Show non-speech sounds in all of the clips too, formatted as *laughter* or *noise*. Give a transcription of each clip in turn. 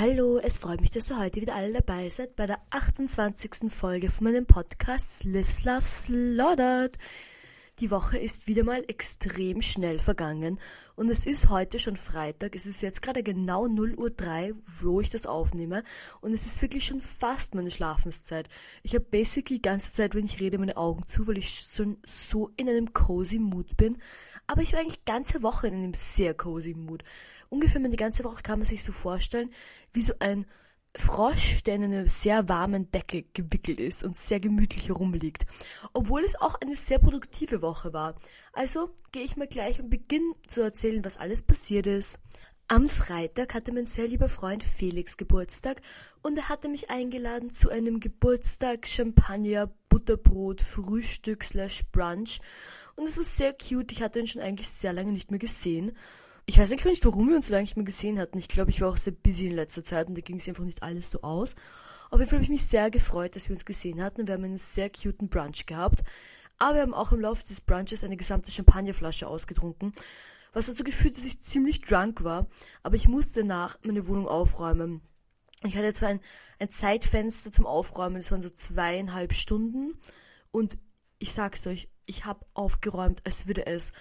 Hallo, es freut mich, dass ihr heute wieder alle dabei seid bei der 28. Folge von meinem Podcast Lives Love Slaughtered. Die Woche ist wieder mal extrem schnell vergangen und es ist heute schon Freitag. Es ist jetzt gerade genau 0 Uhr 3, wo ich das aufnehme und es ist wirklich schon fast meine Schlafenszeit. Ich habe basically die ganze Zeit, wenn ich rede, meine Augen zu, weil ich schon so in einem cozy Mood bin. Aber ich war eigentlich ganze Woche in einem sehr cozy Mood. Ungefähr meine ganze Woche kann man sich so vorstellen, wie so ein Frosch, der in einer sehr warmen Decke gewickelt ist und sehr gemütlich herumliegt. Obwohl es auch eine sehr produktive Woche war. Also gehe ich mal gleich und beginne zu erzählen, was alles passiert ist. Am Freitag hatte mein sehr lieber Freund Felix Geburtstag und er hatte mich eingeladen zu einem Geburtstag Champagner Butterbrot Frühstück slash Brunch und es war sehr cute. Ich hatte ihn schon eigentlich sehr lange nicht mehr gesehen ich weiß eigentlich nicht, warum wir uns so lange nicht mehr gesehen hatten. Ich glaube, ich war auch sehr busy in letzter Zeit und da ging es einfach nicht alles so aus. Auf jeden Fall habe ich mich sehr gefreut, dass wir uns gesehen hatten. Wir haben einen sehr cuten Brunch gehabt. Aber wir haben auch im Laufe des Brunches eine gesamte Champagnerflasche ausgetrunken. Was dazu geführt, dass ich ziemlich drunk war. Aber ich musste danach meine Wohnung aufräumen. Ich hatte zwar ein, ein Zeitfenster zum Aufräumen, das waren so zweieinhalb Stunden. Und ich sag's euch, ich habe aufgeräumt, als würde es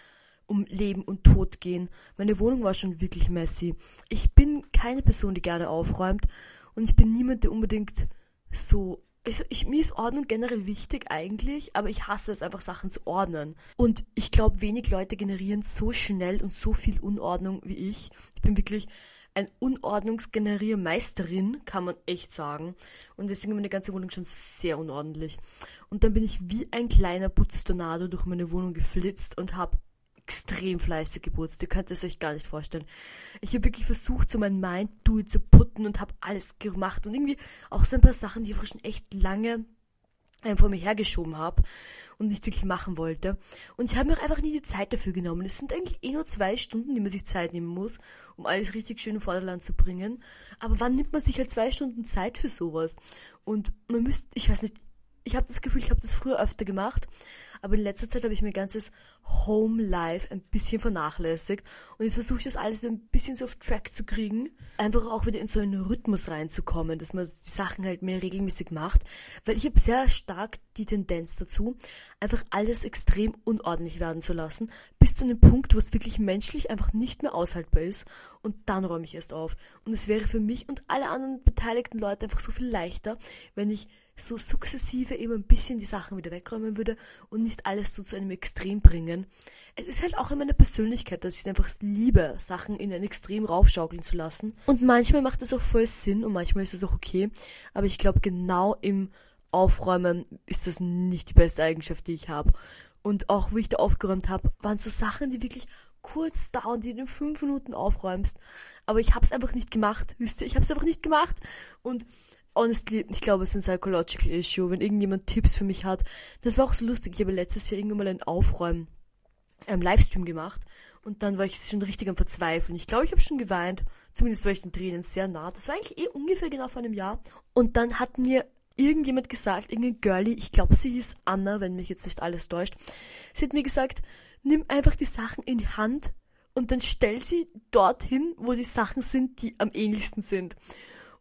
um Leben und Tod gehen. Meine Wohnung war schon wirklich messy. Ich bin keine Person, die gerne aufräumt und ich bin niemand, der unbedingt so also ich, mir ist Ordnung generell wichtig eigentlich, aber ich hasse es einfach, Sachen zu ordnen. Und ich glaube, wenig Leute generieren so schnell und so viel Unordnung wie ich. Ich bin wirklich ein Unordnungsgeneriermeisterin, kann man echt sagen. Und deswegen meine ganze Wohnung schon sehr unordentlich. Und dann bin ich wie ein kleiner Putztornado durch meine Wohnung geflitzt und habe extrem fleißig geputzt. Ihr könnt es euch gar nicht vorstellen. Ich habe wirklich versucht, so mein Mind do zu putten und habe alles gemacht und irgendwie auch so ein paar Sachen, die ich schon echt lange ähm, vor mir hergeschoben habe und nicht wirklich machen wollte. Und ich habe mir auch einfach nie die Zeit dafür genommen. Es sind eigentlich eh nur zwei Stunden, die man sich Zeit nehmen muss, um alles richtig schön in Vorderland zu bringen. Aber wann nimmt man sich halt zwei Stunden Zeit für sowas? Und man müsste, ich weiß nicht, ich habe das Gefühl, ich habe das früher öfter gemacht, aber in letzter Zeit habe ich mein ganzes Home Life ein bisschen vernachlässigt und jetzt versuche ich das alles ein bisschen so auf Track zu kriegen, einfach auch wieder in so einen Rhythmus reinzukommen, dass man die Sachen halt mehr regelmäßig macht, weil ich habe sehr stark die Tendenz dazu, einfach alles extrem unordentlich werden zu lassen, bis zu einem Punkt, wo es wirklich menschlich einfach nicht mehr aushaltbar ist und dann räume ich erst auf. Und es wäre für mich und alle anderen beteiligten Leute einfach so viel leichter, wenn ich so sukzessive eben ein bisschen die Sachen wieder wegräumen würde und nicht alles so zu einem Extrem bringen. Es ist halt auch in meiner Persönlichkeit, dass ich einfach liebe, Sachen in ein Extrem raufschaukeln zu lassen. Und manchmal macht das auch voll Sinn und manchmal ist das auch okay. Aber ich glaube, genau im Aufräumen ist das nicht die beste Eigenschaft, die ich habe. Und auch, wo ich da aufgeräumt habe, waren so Sachen, die wirklich kurz dauern, die du in fünf Minuten aufräumst. Aber ich habe es einfach nicht gemacht, wisst ihr? Ich habe es einfach nicht gemacht. Und honestly, ich glaube, es ist ein psychological issue, wenn irgendjemand Tipps für mich hat. Das war auch so lustig. Ich habe letztes Jahr irgendwann mal ein Aufräumen, ähm, Livestream gemacht. Und dann war ich schon richtig am Verzweifeln. Ich glaube, ich habe schon geweint. Zumindest war ich den Tränen sehr nah. Das war eigentlich eh ungefähr genau vor einem Jahr. Und dann hat mir irgendjemand gesagt, irgendein Girlie, ich glaube, sie hieß Anna, wenn mich jetzt nicht alles täuscht. Sie hat mir gesagt, nimm einfach die Sachen in die Hand und dann stell sie dorthin, wo die Sachen sind, die am ähnlichsten sind.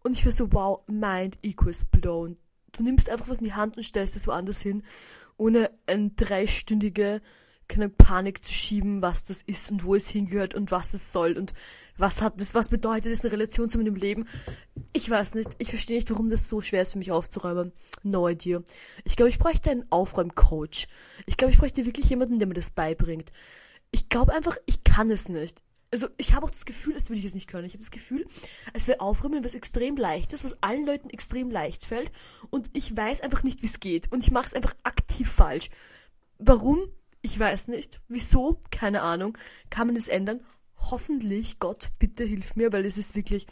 Und ich war so, wow, mind equals blown. Du nimmst einfach was in die Hand und stellst es woanders hin, ohne eine dreistündige keine Panik zu schieben, was das ist und wo es hingehört und was es soll und was hat das, was bedeutet das in Relation zu meinem Leben. Ich weiß nicht, ich verstehe nicht, warum das so schwer ist für mich aufzuräumen. No idea. Ich glaube, ich bräuchte einen Aufräumcoach. Ich glaube, ich bräuchte wirklich jemanden, der mir das beibringt. Ich glaube einfach, ich kann es nicht also ich habe auch das Gefühl, als würde ich es nicht können. Ich habe das Gefühl, es wäre Aufräumen was extrem leichtes, was allen Leuten extrem leicht fällt und ich weiß einfach nicht, wie es geht und ich mache es einfach aktiv falsch. Warum? Ich weiß nicht. Wieso? Keine Ahnung. Kann man es ändern? Hoffentlich, Gott, bitte hilf mir, weil es ist wirklich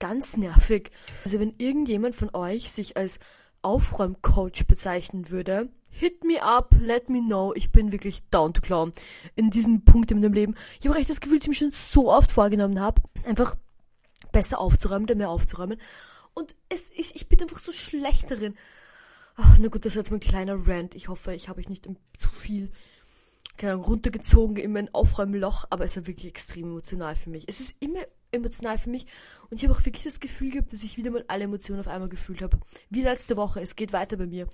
ganz nervig. Also wenn irgendjemand von euch sich als Aufräumcoach bezeichnen würde, hit me up, let me know. Ich bin wirklich down to clown in diesem Punkt in meinem Leben. Ich habe echt das Gefühl, dass ich mir schon so oft vorgenommen habe, einfach besser aufzuräumen mehr aufzuräumen. Und es ist, ich bin einfach so schlecht darin. Ach, na gut, das ist jetzt mein kleiner Rant. Ich hoffe, ich habe euch nicht zu viel keine Ahnung, runtergezogen in mein Aufräumloch, aber es war wirklich extrem emotional für mich. Es ist immer emotional für mich. Und ich habe auch wirklich das Gefühl gehabt, dass ich wieder mal alle Emotionen auf einmal gefühlt habe. Wie letzte Woche. Es geht weiter bei mir.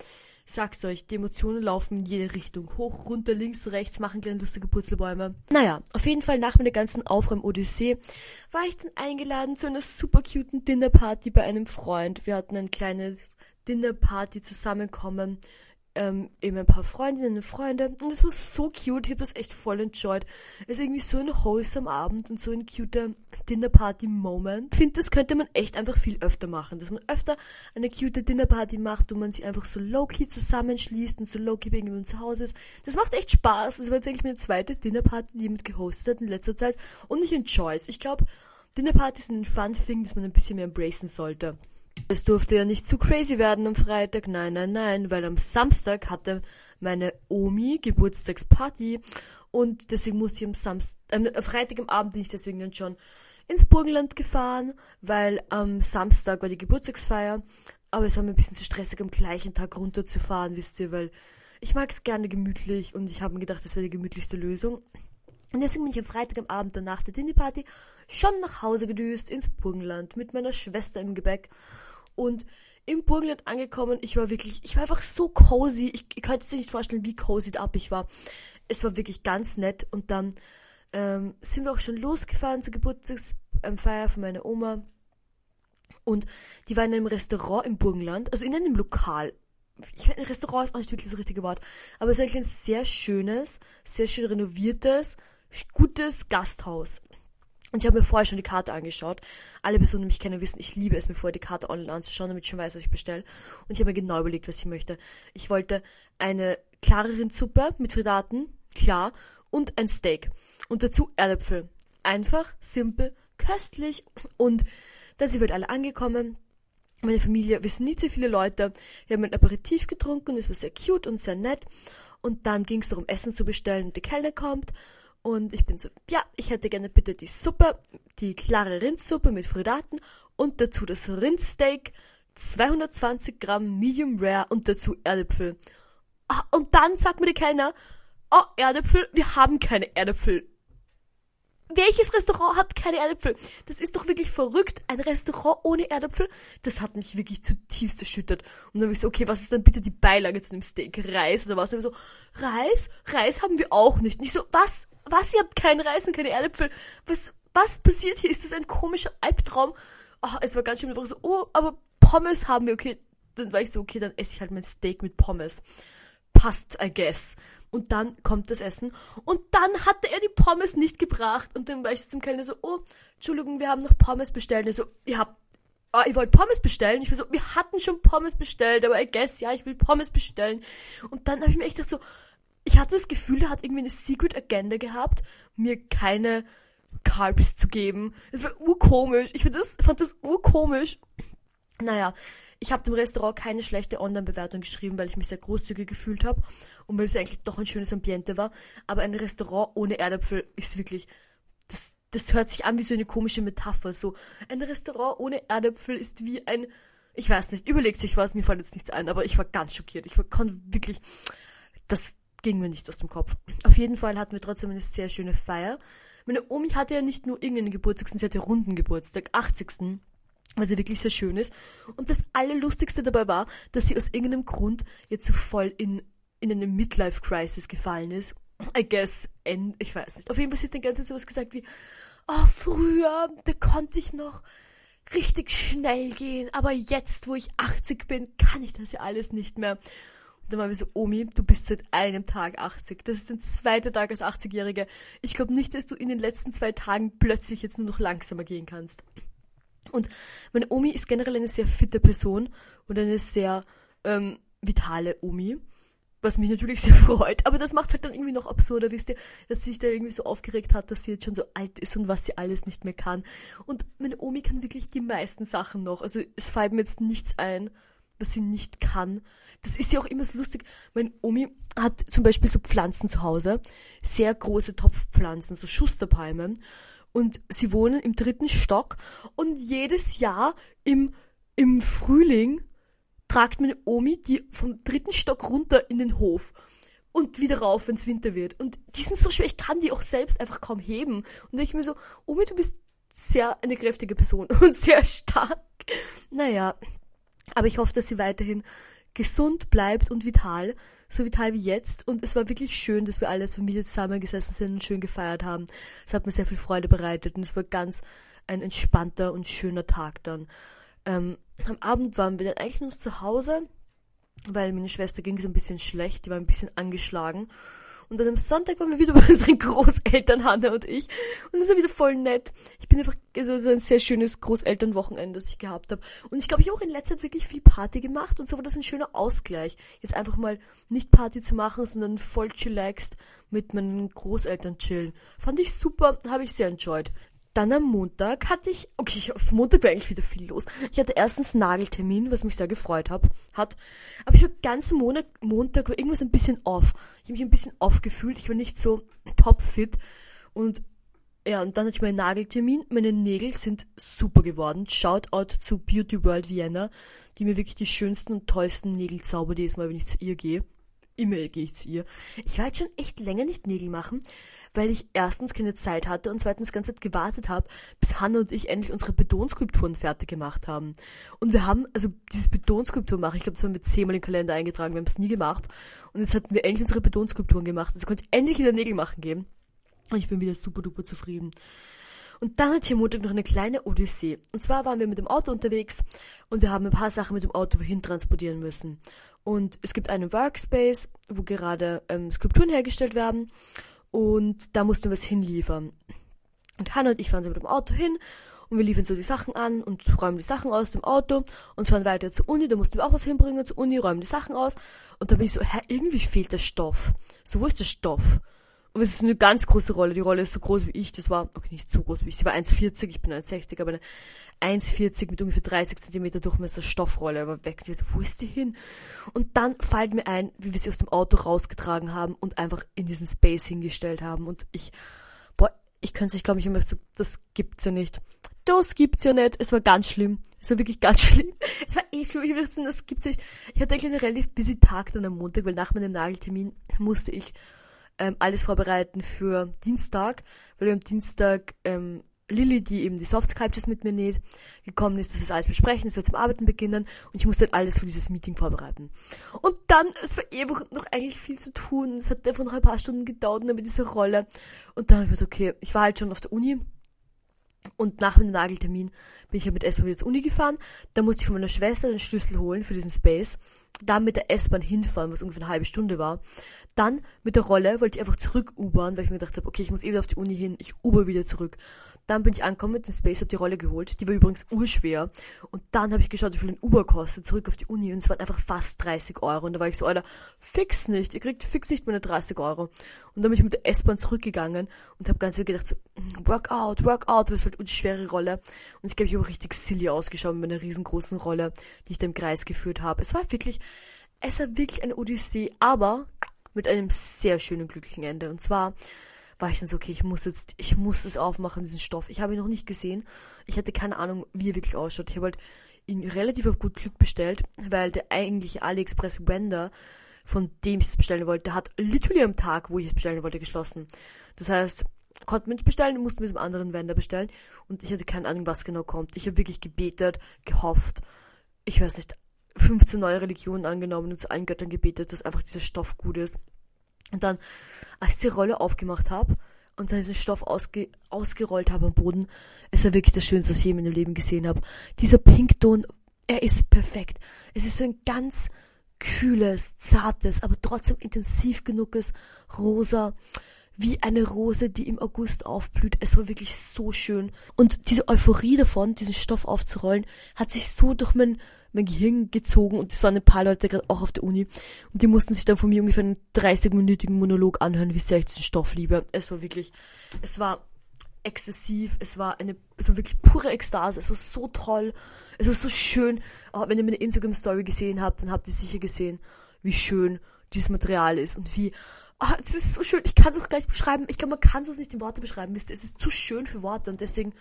Sag's euch, die Emotionen laufen in jede Richtung. Hoch, runter, links, rechts, machen kleine lustige Purzelbäume. Naja, auf jeden Fall nach meiner ganzen Aufräum-Odyssee war ich dann eingeladen zu einer super cuten Dinnerparty bei einem Freund. Wir hatten ein kleines Dinnerparty zusammenkommen ähm, eben ein paar Freundinnen und Freunde und es war so cute, ich habe das echt voll enjoyed. Es ist irgendwie so ein wholesome Abend und so ein cuter Dinnerparty-Moment. Ich finde, das könnte man echt einfach viel öfter machen, dass man öfter eine cute Dinnerparty macht, wo man sich einfach so low-key zusammenschließt und so low-key bei irgendjemandem zu Hause ist. Das macht echt Spaß. Das war jetzt eigentlich meine zweite Dinnerparty, die jemand gehostet hat in letzter Zeit und ich enjoy es. Ich glaube, Dinnerpartys sind ein Fun-Thing, das man ein bisschen mehr embracen sollte. Es durfte ja nicht zu crazy werden am Freitag, nein, nein, nein, weil am Samstag hatte meine Omi Geburtstagsparty und deswegen musste ich am Samstag, äh, Freitag am Abend bin ich deswegen dann schon ins Burgenland gefahren, weil am Samstag war die Geburtstagsfeier, aber es war mir ein bisschen zu stressig, am gleichen Tag runterzufahren, wisst ihr, weil ich mag es gerne gemütlich und ich habe mir gedacht, das wäre die gemütlichste Lösung. Und deswegen bin ich am Freitag am Abend danach der Dinnerparty schon nach Hause gedüst ins Burgenland mit meiner Schwester im Gebäck. Und im Burgenland angekommen, ich war wirklich, ich war einfach so cozy. Ich, ich könnte sich nicht vorstellen, wie cozy ab ich war. Es war wirklich ganz nett. Und dann ähm, sind wir auch schon losgefahren zur Geburtstagsfeier von meiner Oma. Und die war in einem Restaurant im Burgenland, also in einem Lokal. Ich Restaurant ist auch nicht wirklich das richtige Wort, aber es ist eigentlich ein sehr schönes, sehr schön renoviertes, gutes Gasthaus. Und ich habe mir vorher schon die Karte angeschaut. Alle Personen, die mich kennen, wissen, ich liebe es, mir vorher die Karte online anzuschauen, damit ich schon weiß, was ich bestelle. Und ich habe mir genau überlegt, was ich möchte. Ich wollte eine klare Rindsuppe mit Fridaten, klar, und ein Steak. Und dazu Erdäpfel. Einfach, simpel, köstlich. Und dann sind wir halt alle angekommen. Meine Familie, wir sind nicht sehr viele Leute. Wir haben ein Aperitif getrunken, es war sehr cute und sehr nett. Und dann ging es darum, Essen zu bestellen und die Kellner kommt. Und ich bin so, ja, ich hätte gerne bitte die Suppe, die klare Rindsuppe mit Fridaten und dazu das Rindsteak, 220 Gramm Medium Rare und dazu Erdäpfel. Ah, und dann sagt mir die Kellner, oh, Erdäpfel, wir haben keine Erdäpfel. Welches Restaurant hat keine Erdäpfel? Das ist doch wirklich verrückt. Ein Restaurant ohne Erdäpfel? Das hat mich wirklich zutiefst erschüttert. Und dann habe ich so, okay, was ist dann bitte die Beilage zu dem Steak? Reis oder was? Und so, Reis? Reis haben wir auch nicht. Und ich so, was? Was? Ihr habt keinen Reis und keine Erdäpfel? Was, was passiert hier? Ist das ein komischer Albtraum? Oh, es war ganz schön einfach so, oh, aber Pommes haben wir, okay. Dann war ich so, okay, dann esse ich halt mein Steak mit Pommes. Passt, I guess. Und dann kommt das Essen. Und dann hatte er die Pommes nicht gebracht. Und dann war ich so zum Kellner so, oh, Entschuldigung, wir haben noch Pommes bestellt. Und er so, ihr habt, oh, ihr wollt Pommes bestellen? Ich war so, wir hatten schon Pommes bestellt, aber I guess, ja, ich will Pommes bestellen. Und dann habe ich mir echt gedacht so, ich hatte das Gefühl, er hat irgendwie eine Secret Agenda gehabt, mir keine Carbs zu geben. Es war urkomisch. Ich das, fand das urkomisch. Naja, ich habe dem Restaurant keine schlechte Online-Bewertung geschrieben, weil ich mich sehr großzügig gefühlt habe und weil es eigentlich doch ein schönes Ambiente war. Aber ein Restaurant ohne Erdäpfel ist wirklich, das, das hört sich an wie so eine komische Metapher. So, ein Restaurant ohne Erdäpfel ist wie ein, ich weiß nicht, überlegt sich was, mir fällt jetzt nichts ein, aber ich war ganz schockiert. Ich war, konnte wirklich, das ging mir nicht aus dem Kopf. Auf jeden Fall hatten wir trotzdem eine sehr schöne Feier. Meine Omi hatte ja nicht nur irgendeinen Geburtstag, sondern sie hatte runden Geburtstag, 80 was ja wirklich sehr schön ist. Und das Allerlustigste dabei war, dass sie aus irgendeinem Grund jetzt so voll in, in eine Midlife-Crisis gefallen ist. I guess, and, ich weiß nicht. Auf jeden Fall hat die ganze Zeit sowas gesagt wie, oh, früher, da konnte ich noch richtig schnell gehen, aber jetzt, wo ich 80 bin, kann ich das ja alles nicht mehr. Dann war wir so, Omi, du bist seit einem Tag 80. Das ist dein zweiter Tag als 80-Jährige. Ich glaube nicht, dass du in den letzten zwei Tagen plötzlich jetzt nur noch langsamer gehen kannst. Und meine Omi ist generell eine sehr fitte Person und eine sehr ähm, vitale Omi. Was mich natürlich *laughs* sehr freut, aber das macht es halt dann irgendwie noch absurder, wisst ihr, dass sie sich da irgendwie so aufgeregt hat, dass sie jetzt schon so alt ist und was sie alles nicht mehr kann. Und meine Omi kann wirklich die meisten Sachen noch. Also es fällt mir jetzt nichts ein, was sie nicht kann. Das ist ja auch immer so lustig. Meine Omi hat zum Beispiel so Pflanzen zu Hause, sehr große Topfpflanzen, so Schusterpalmen und sie wohnen im dritten Stock und jedes Jahr im, im Frühling tragt meine Omi die vom dritten Stock runter in den Hof und wieder rauf, wenn es Winter wird. Und die sind so schwer, ich kann die auch selbst einfach kaum heben. Und ich mir so, Omi, du bist sehr eine kräftige Person *laughs* und sehr stark. Naja, aber ich hoffe, dass sie weiterhin gesund bleibt und vital, so vital wie jetzt. Und es war wirklich schön, dass wir alle als Familie zusammengesessen sind und schön gefeiert haben. Es hat mir sehr viel Freude bereitet und es war ganz ein entspannter und schöner Tag dann. Ähm, am Abend waren wir dann eigentlich noch zu Hause, weil meine Schwester ging es ein bisschen schlecht, die war ein bisschen angeschlagen. Und dann am Sonntag waren wir wieder *laughs* bei unseren Großeltern, Hanna und ich. Und das war wieder voll nett. Ich bin einfach also so ein sehr schönes Großelternwochenende, das ich gehabt habe. Und ich glaube, ich habe auch in letzter Zeit wirklich viel Party gemacht und so war das ein schöner Ausgleich. Jetzt einfach mal nicht Party zu machen, sondern voll chillaxed mit meinen Großeltern chillen. Fand ich super, habe ich sehr enjoyed. Dann am Montag hatte ich, okay, auf Montag war eigentlich wieder viel los. Ich hatte erstens Nageltermin, was mich sehr gefreut hab, hat. Aber ich war ganz Monat, Montag war irgendwas ein bisschen off. Ich habe mich ein bisschen off gefühlt. Ich war nicht so topfit. Und ja, und dann hatte ich meinen Nageltermin. Meine Nägel sind super geworden. Shoutout zu Beauty World Vienna, die mir wirklich die schönsten und tollsten Nägel zaubert jedes Mal, wenn ich zu ihr gehe. Immer gehe ich zu ihr. Ich war jetzt schon echt länger nicht Nägel machen, weil ich erstens keine Zeit hatte und zweitens ganz Zeit gewartet habe, bis Hanna und ich endlich unsere Betonskulpturen fertig gemacht haben. Und wir haben, also dieses Betonskulptur machen, ich glaube, das haben wir zehnmal den Kalender eingetragen, wir haben es nie gemacht. Und jetzt hatten wir endlich unsere Betonskulpturen gemacht. Also konnte ich endlich wieder Nägel machen gehen. Und ich bin wieder super duper zufrieden. Und dann hat hier Montag noch eine kleine Odyssee. Und zwar waren wir mit dem Auto unterwegs und wir haben ein paar Sachen mit dem Auto wohin transportieren müssen. Und es gibt einen Workspace, wo gerade ähm, Skulpturen hergestellt werden und da mussten wir es hinliefern. Und Hannah und ich fahren mit dem Auto hin und wir liefern so die Sachen an und räumen die Sachen aus dem Auto und fahren weiter zur Uni, da mussten wir auch was hinbringen zur Uni, räumen die Sachen aus und da bin ich so, hä, irgendwie fehlt der Stoff. So, wo ist der Stoff? Und es ist eine ganz große Rolle. Die Rolle ist so groß wie ich. Das war, okay, nicht so groß wie ich. Sie war 1,40, ich bin 1,60, aber eine 1,40 mit ungefähr 30 Zentimeter Durchmesser Stoffrolle war weg. Und ich so, wo ist die hin? Und dann fällt mir ein, wie wir sie aus dem Auto rausgetragen haben und einfach in diesen Space hingestellt haben. Und ich, boah, ich könnte sich, glaube ich, immer so, das gibt's ja nicht. Das gibt's ja nicht. Es war ganz schlimm. Es war wirklich ganz *laughs* schlimm. Es war eh schlimm. Ich sagen, das gibt's nicht. Ich hatte eigentlich einen relativ busy Tag dann am Montag, weil nach meinem Nageltermin musste ich ähm, alles vorbereiten für Dienstag, weil wir am Dienstag ähm, Lilly, die eben die Soft Sculptures mit mir näht, gekommen ist, dass wir das alles besprechen, dass wir zum Arbeiten beginnen und ich musste halt alles für dieses Meeting vorbereiten. Und dann, es war eh einfach noch eigentlich viel zu tun, es hat einfach noch ein paar Stunden gedauert mit dieser Rolle und dann habe ich mir gedacht, okay, ich war halt schon auf der Uni und nach dem Nageltermin bin ich ja mit S-Bahn wieder zur Uni gefahren. Da musste ich von meiner Schwester den Schlüssel holen für diesen Space. Dann mit der S-Bahn hinfahren, was ungefähr eine halbe Stunde war. Dann mit der Rolle wollte ich einfach zurück U-Bahn, weil ich mir gedacht habe, okay, ich muss eben eh auf die Uni hin, ich Uber wieder zurück. Dann bin ich angekommen mit dem Space, habe die Rolle geholt. Die war übrigens urschwer. Und dann habe ich geschaut, wie viel ein Uber kostet, zurück auf die Uni. Und es waren einfach fast 30 Euro. Und da war ich so, Alter, fix nicht. Ihr kriegt fix nicht meine 30 Euro. Und dann bin ich mit der S-Bahn zurückgegangen und habe ganz viel gedacht, so, mm, Workout, Workout, das ist halt eine schwere Rolle. Und ich glaube, ich habe richtig silly ausgeschaut mit meiner riesengroßen Rolle, die ich da im Kreis geführt habe. Es war wirklich, es war wirklich eine Odyssee, aber mit einem sehr schönen, glücklichen Ende. Und zwar war ich dann so, okay, ich muss jetzt, ich muss es aufmachen, diesen Stoff. Ich habe ihn noch nicht gesehen. Ich hatte keine Ahnung, wie er wirklich ausschaut. Ich habe halt ihn relativ auf gut Glück bestellt, weil der eigentliche AliExpress Wender, von dem ich es bestellen wollte, hat literally am Tag, wo ich es bestellen wollte, geschlossen. Das heißt, konnten wir nicht bestellen, mussten wir es einem anderen Wender bestellen und ich hatte keine Ahnung, was genau kommt. Ich habe wirklich gebetet, gehofft, ich weiß nicht, 15 neue Religionen angenommen und zu allen Göttern gebetet, dass einfach dieser Stoff gut ist. Und dann, als ich die Rolle aufgemacht habe und dann diesen Stoff ausge ausgerollt habe am Boden, es war wirklich das Schönste, was ich je in meinem Leben gesehen habe. Dieser Pinkton, er ist perfekt. Es ist so ein ganz kühles, zartes, aber trotzdem intensiv genuges Rosa wie eine Rose, die im August aufblüht. Es war wirklich so schön. Und diese Euphorie davon, diesen Stoff aufzurollen, hat sich so durch mein, mein Gehirn gezogen. Und es waren ein paar Leute gerade auch auf der Uni. Und die mussten sich dann von mir ungefähr einen 30-minütigen Monolog anhören, wie sehr ich diesen Stoff liebe. Es war wirklich, es war exzessiv, es war eine, es war wirklich pure Ekstase, es war so toll, es war so schön. Aber wenn ihr meine Instagram-Story gesehen habt, dann habt ihr sicher gesehen, wie schön dieses Material ist und wie Ah, es ist so schön. Ich kann es auch gleich beschreiben. Ich glaube, man kann es nicht in Worte beschreiben. Wisst ihr, es ist zu schön für Worte und deswegen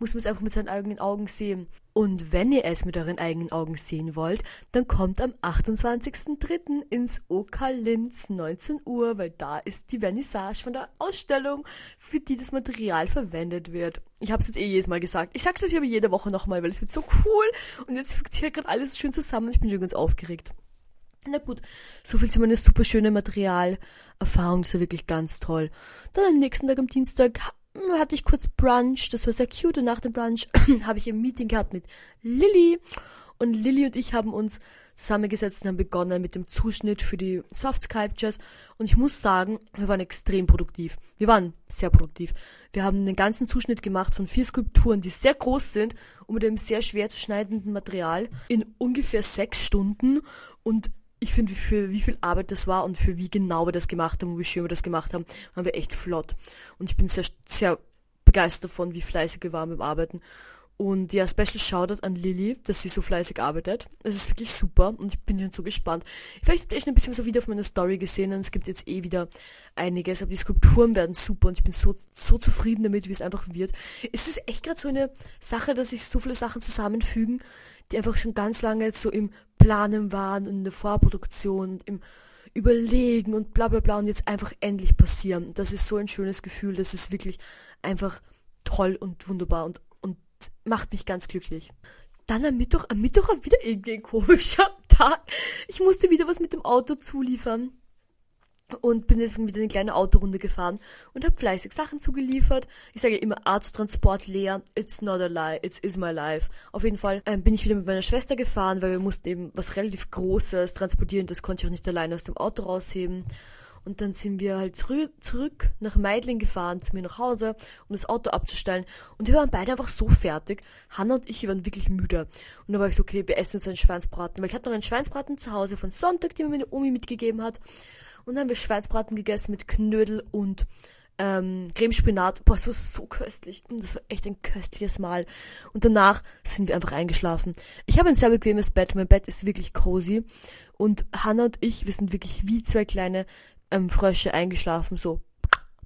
muss man es einfach mit seinen eigenen Augen sehen. Und wenn ihr es mit euren eigenen Augen sehen wollt, dann kommt am 28.03. ins OK Linz 19 Uhr, weil da ist die Vernissage von der Ausstellung, für die das Material verwendet wird. Ich habe es jetzt eh jedes Mal gesagt. Ich sag's euch aber jede Woche nochmal, weil es wird so cool und jetzt fügt sich halt gerade alles schön zusammen. Ich bin schon ganz aufgeregt. Na gut, so viel zu meiner super schöne Materialerfahrung, das war wirklich ganz toll. Dann am nächsten Tag am Dienstag hatte ich kurz Brunch, das war sehr cute. Und nach dem Brunch *clears throat* habe ich ein Meeting gehabt mit Lilly. Und Lilly und ich haben uns zusammengesetzt und haben begonnen mit dem Zuschnitt für die Soft Sculptures. Und ich muss sagen, wir waren extrem produktiv. Wir waren sehr produktiv. Wir haben den ganzen Zuschnitt gemacht von vier Skulpturen, die sehr groß sind und mit einem sehr schwer zu schneidenden Material in ungefähr sechs Stunden. Und ich finde, für wie viel Arbeit das war und für wie genau wir das gemacht haben und wie schön wir das gemacht haben, waren wir echt flott. Und ich bin sehr, sehr begeistert davon, wie fleißig wir waren beim Arbeiten. Und ja, Special Shoutout an Lilly, dass sie so fleißig arbeitet. Es ist wirklich super und ich bin schon so gespannt. Vielleicht habt ihr echt ein bisschen was wieder auf meiner Story gesehen und es gibt jetzt eh wieder einiges, aber die Skulpturen werden super und ich bin so, so zufrieden damit, wie es einfach wird. Es ist echt gerade so eine Sache, dass sich so viele Sachen zusammenfügen, die einfach schon ganz lange jetzt so im Planen waren und in der Vorproduktion und im Überlegen und bla bla bla und jetzt einfach endlich passieren. Das ist so ein schönes Gefühl, das ist wirklich einfach toll und wunderbar und macht mich ganz glücklich. Dann am Mittwoch, am Mittwoch war wieder irgendwie ein komischer *laughs* Tag. Ich musste wieder was mit dem Auto zuliefern. Und bin jetzt wieder eine kleine Autorunde gefahren und habe fleißig Sachen zugeliefert. Ich sage immer Arzttransport leer. It's not a lie, it's is my life. Auf jeden Fall ähm, bin ich wieder mit meiner Schwester gefahren, weil wir mussten eben was relativ Großes transportieren. Das konnte ich auch nicht alleine aus dem Auto rausheben. Und dann sind wir halt zurück, zurück nach Meidling gefahren, zu mir nach Hause, um das Auto abzustellen. Und wir waren beide einfach so fertig. Hanna und ich, waren wirklich müde. Und da war ich so, okay, wir essen jetzt einen Schweinsbraten. Weil ich hatte noch einen Schweinsbraten zu Hause von Sonntag, den mir meine Omi mitgegeben hat. Und dann haben wir Schweinsbraten gegessen mit Knödel und ähm, Cremespinat. Boah, es war so köstlich. Das war echt ein köstliches Mahl. Und danach sind wir einfach eingeschlafen. Ich habe ein sehr bequemes Bett. Mein Bett ist wirklich cozy. Und Hannah und ich, wir sind wirklich wie zwei kleine ähm, Frösche eingeschlafen, so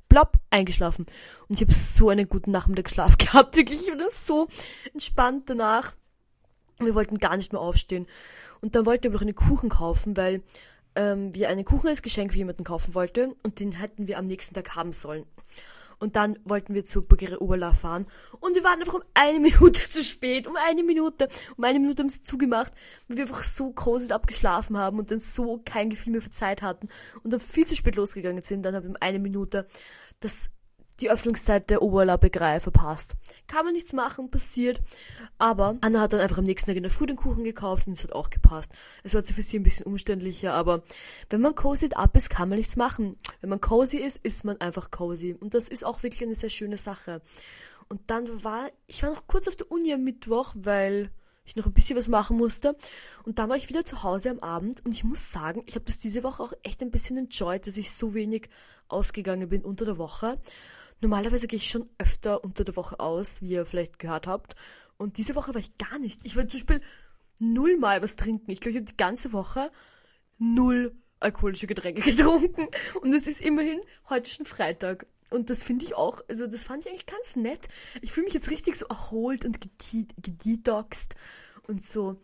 plopp, eingeschlafen. Und ich habe so einen guten Nachmittagsschlaf *laughs* gehabt, wirklich, ich war so entspannt danach. Wir wollten gar nicht mehr aufstehen. Und dann wollten wir noch einen Kuchen kaufen, weil ähm, wir einen Kuchen als Geschenk für jemanden kaufen wollten und den hätten wir am nächsten Tag haben sollen. Und dann wollten wir zur Burgeria Oberla fahren. Und wir waren einfach um eine *laughs* Minute zu spät. Um eine Minute. Um eine Minute haben sie zugemacht, weil wir einfach so groß abgeschlafen haben und dann so kein Gefühl mehr für Zeit hatten. Und dann viel zu spät losgegangen sind. Dann haben wir um eine Minute das die Öffnungszeit der Oberlaubbäckerei verpasst. Kann man nichts machen, passiert. Aber Anna hat dann einfach am nächsten Tag in der Früh den Kuchen gekauft und es hat auch gepasst. Es war zwar für sie ein bisschen umständlicher, aber wenn man cozy up ist, kann man nichts machen. Wenn man cozy ist, ist man einfach cozy. Und das ist auch wirklich eine sehr schöne Sache. Und dann war, ich war noch kurz auf der Uni am Mittwoch, weil ich noch ein bisschen was machen musste. Und dann war ich wieder zu Hause am Abend und ich muss sagen, ich habe das diese Woche auch echt ein bisschen enjoyed, dass ich so wenig ausgegangen bin unter der Woche. Normalerweise gehe ich schon öfter unter der Woche aus, wie ihr vielleicht gehört habt. Und diese Woche war ich gar nicht. Ich war zum Beispiel null mal was trinken. Ich glaube, ich habe die ganze Woche null alkoholische Getränke *laughs* getrunken. Und es ist immerhin heute schon Freitag. Und das finde ich auch, also das fand ich eigentlich ganz nett. Ich fühle mich jetzt richtig so erholt und gedetoxed und so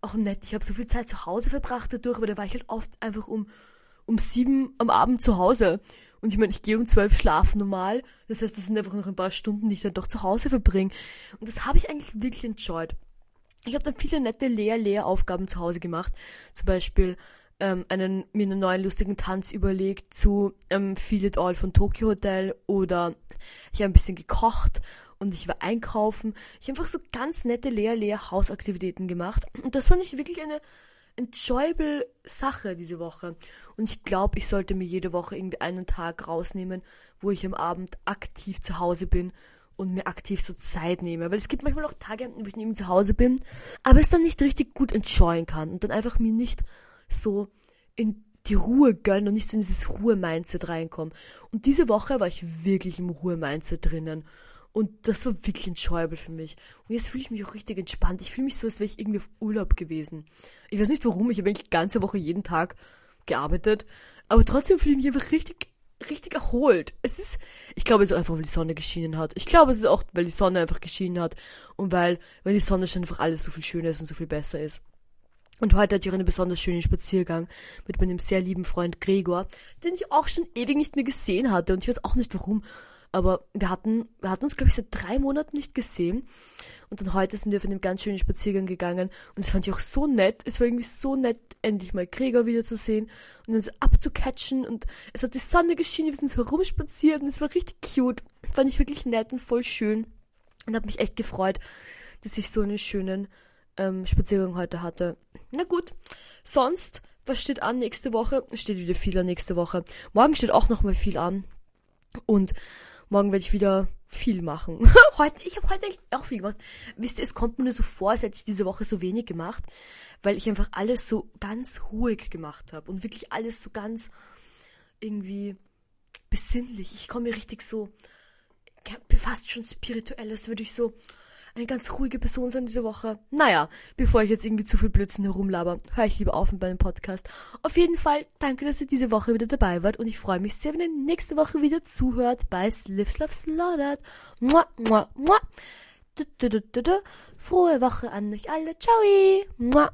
auch nett. Ich habe so viel Zeit zu Hause verbracht dadurch, aber da war ich halt oft einfach um, um sieben am Abend zu Hause. Und ich meine, ich gehe um zwölf schlafen normal. Das heißt, das sind einfach noch ein paar Stunden, die ich dann doch zu Hause verbringe. Und das habe ich eigentlich wirklich enjoyed. Ich habe dann viele nette Lehr-Lehr-Aufgaben zu Hause gemacht. Zum Beispiel ähm, einen, mir einen neuen lustigen Tanz überlegt zu ähm, Feel It All von Tokyo Hotel oder ich habe ein bisschen gekocht und ich war einkaufen. Ich habe einfach so ganz nette Lehr-Lehr-Hausaktivitäten gemacht. Und das fand ich wirklich eine enjoyable Sache diese Woche. Und ich glaube, ich sollte mir jede Woche irgendwie einen Tag rausnehmen, wo ich am Abend aktiv zu Hause bin und mir aktiv so Zeit nehme. Weil es gibt manchmal auch Tage, wo ich eben zu Hause bin, aber es dann nicht richtig gut enjoyen kann und dann einfach mir nicht so in die Ruhe gönnen und nicht so in dieses Ruhe-Mindset reinkommen. Und diese Woche war ich wirklich im Ruhe-Mindset drinnen. Und das war wirklich enjoyable für mich. Und jetzt fühle ich mich auch richtig entspannt. Ich fühle mich so, als wäre ich irgendwie auf Urlaub gewesen. Ich weiß nicht warum, ich habe eigentlich die ganze Woche jeden Tag gearbeitet. Aber trotzdem fühle ich mich einfach richtig richtig erholt. Es ist, ich glaube, es ist einfach, weil die Sonne geschienen hat. Ich glaube, es ist auch, weil die Sonne einfach geschienen hat und weil, wenn die Sonne schon einfach alles so viel schöner ist und so viel besser ist. Und heute hatte ich auch einen besonders schönen Spaziergang mit meinem sehr lieben Freund Gregor, den ich auch schon ewig nicht mehr gesehen hatte und ich weiß auch nicht warum. Aber wir hatten, wir hatten uns, glaube ich, seit drei Monaten nicht gesehen. Und dann heute sind wir auf einem ganz schönen Spaziergang gegangen. Und das fand ich auch so nett. Es war irgendwie so nett, endlich mal Gregor wiederzusehen und uns abzucatchen. Und es hat die Sonne geschienen, wir sind so herumspaziert und es war richtig cute. Fand ich wirklich nett und voll schön. Und habe mich echt gefreut, dass ich so einen schönen ähm, Spaziergang heute hatte. Na gut, sonst, was steht an nächste Woche? Steht wieder viel an nächste Woche. Morgen steht auch noch mal viel an. Und morgen werde ich wieder viel machen. *laughs* heute, ich habe heute auch viel gemacht. Wisst ihr, es kommt mir nur so vor, als hätte ich diese Woche so wenig gemacht, weil ich einfach alles so ganz ruhig gemacht habe und wirklich alles so ganz irgendwie besinnlich. Ich komme mir richtig so fast schon spirituelles, würde ich so eine ganz ruhige Person sein diese Woche. Naja, bevor ich jetzt irgendwie zu viel Blödsinn herumlaber, höre ich lieber auf mit meinem Podcast. Auf jeden Fall, danke, dass ihr diese Woche wieder dabei wart und ich freue mich sehr, wenn ihr nächste Woche wieder zuhört bei Lives Love Slaughtered. Mua, mua, mua. Frohe Woche an euch alle. Ciao. Mua.